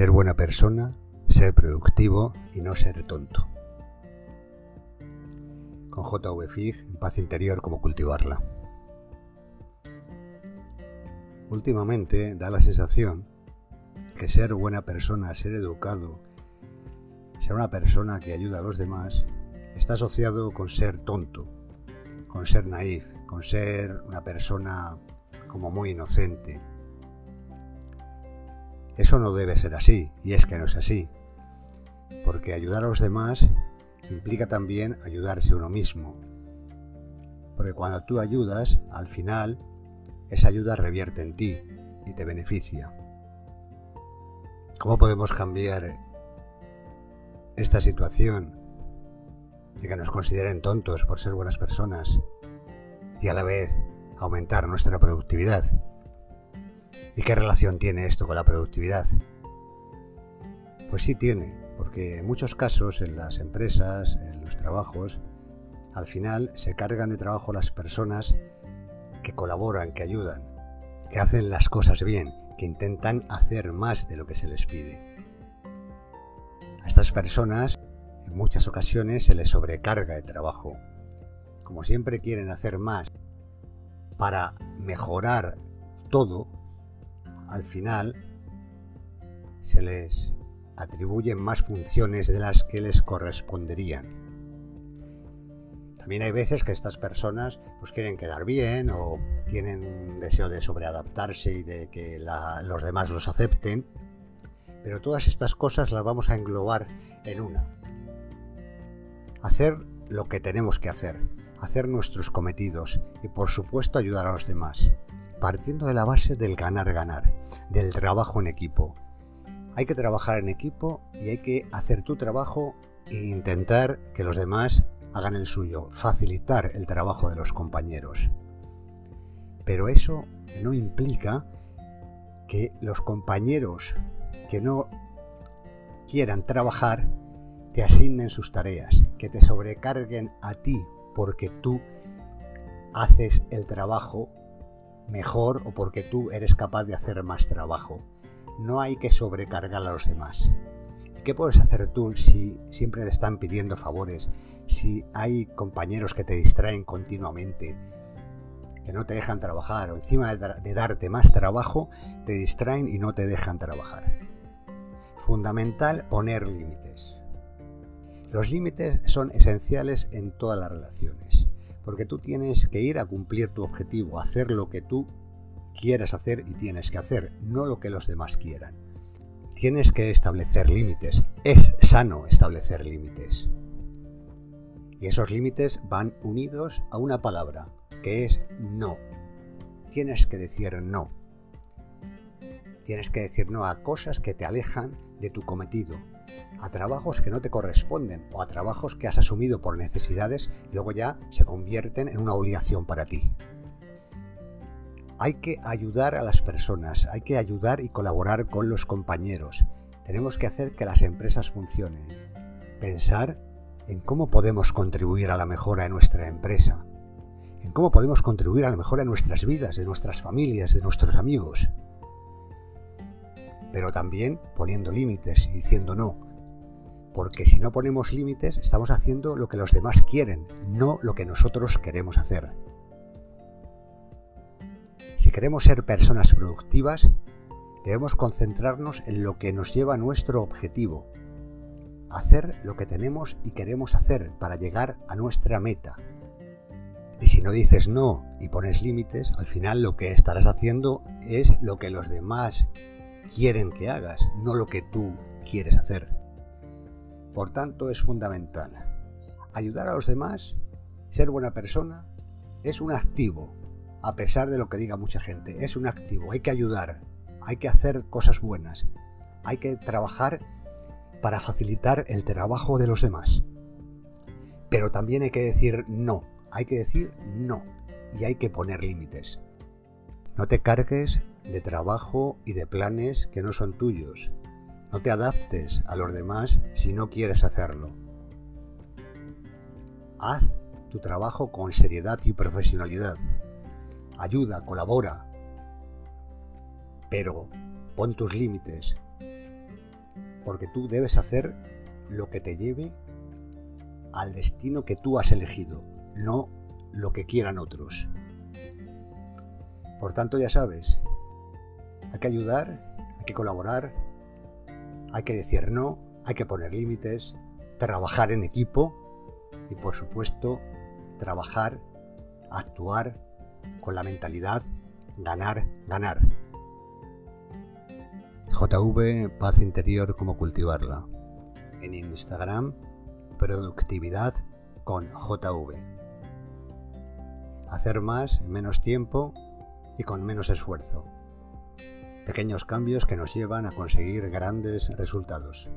Ser buena persona, ser productivo y no ser tonto. Con JV Fig, en paz interior, cómo cultivarla. Últimamente da la sensación que ser buena persona, ser educado, ser una persona que ayuda a los demás, está asociado con ser tonto, con ser naif, con ser una persona como muy inocente, eso no debe ser así, y es que no es así. Porque ayudar a los demás implica también ayudarse uno mismo. Porque cuando tú ayudas, al final, esa ayuda revierte en ti y te beneficia. ¿Cómo podemos cambiar esta situación de que nos consideren tontos por ser buenas personas y a la vez aumentar nuestra productividad? ¿Y qué relación tiene esto con la productividad? Pues sí tiene, porque en muchos casos en las empresas, en los trabajos, al final se cargan de trabajo las personas que colaboran, que ayudan, que hacen las cosas bien, que intentan hacer más de lo que se les pide. A estas personas en muchas ocasiones se les sobrecarga de trabajo. Como siempre quieren hacer más para mejorar todo, al final se les atribuyen más funciones de las que les corresponderían. También hay veces que estas personas pues, quieren quedar bien o tienen un deseo de sobreadaptarse y de que los demás los acepten, pero todas estas cosas las vamos a englobar en una. Hacer lo que tenemos que hacer, hacer nuestros cometidos y por supuesto ayudar a los demás partiendo de la base del ganar-ganar, del trabajo en equipo. Hay que trabajar en equipo y hay que hacer tu trabajo e intentar que los demás hagan el suyo, facilitar el trabajo de los compañeros. Pero eso no implica que los compañeros que no quieran trabajar te asignen sus tareas, que te sobrecarguen a ti porque tú haces el trabajo mejor o porque tú eres capaz de hacer más trabajo. No hay que sobrecargar a los demás. ¿Qué puedes hacer tú si siempre te están pidiendo favores? Si hay compañeros que te distraen continuamente, que no te dejan trabajar, o encima de, darte más trabajo, te distraen y no te dejan trabajar. Fundamental poner límites. Los límites son esenciales en todas las relaciones porque tú tienes que ir a cumplir tu objetivo, hacer lo que tú quieras hacer y tienes que hacer, no lo que los demás quieran. Tienes que establecer límites. Es sano establecer límites. Y esos límites van unidos a una palabra, que es no. Tienes que decir no. Tienes que decir no a cosas que te alejan de tu cometido, a trabajos que no te corresponden o a trabajos que has asumido por necesidades y luego ya se convierten en una obligación para ti. Hay que ayudar a las personas, hay que ayudar y colaborar con los compañeros. Tenemos que hacer que las empresas funcionen. Pensar en cómo podemos contribuir a la mejora de nuestra empresa, en cómo podemos contribuir a la mejora de nuestras vidas, de nuestras familias, de nuestros amigos. Pero también poniendo límites y diciendo no, porque si no ponemos límites estamos haciendo lo que los demás quieren, no lo que nosotros queremos hacer. Si queremos ser personas productivas, debemos concentrarnos en lo que nos lleva a nuestro objetivo, hacer lo que tenemos y queremos hacer para llegar a nuestra meta. Y si no dices no y pones límites, al final lo que estarás haciendo es lo que los demás quieren que hagas, no lo que tú quieres hacer. Por tanto, es fundamental. Ayudar a los demás, ser buena persona, es un activo, a pesar de lo que diga mucha gente. Es un activo, hay que ayudar, hay que hacer cosas buenas, hay que trabajar para facilitar el trabajo de los demás. Pero también hay que decir no, hay que decir no y hay que poner límites. No te cargues de trabajo y de planes que no son tuyos. No te adaptes a los demás si no quieres hacerlo. Haz tu trabajo con seriedad y profesionalidad. Ayuda, colabora. Pero pon tus límites. porque tú debes hacer lo que te lleve al destino que tú has elegido, no lo que quieran otros. Por tanto, ya sabes, hay que ayudar, hay que colaborar, hay que decir no, hay que poner límites, trabajar en equipo y por supuesto trabajar, actuar con la mentalidad ganar, ganar. JV Paz Interior, cómo cultivarla. En Instagram, productividad con JV. Hacer más en menos tiempo y con menos esfuerzo. Pequeños cambios que nos llevan a conseguir grandes resultados.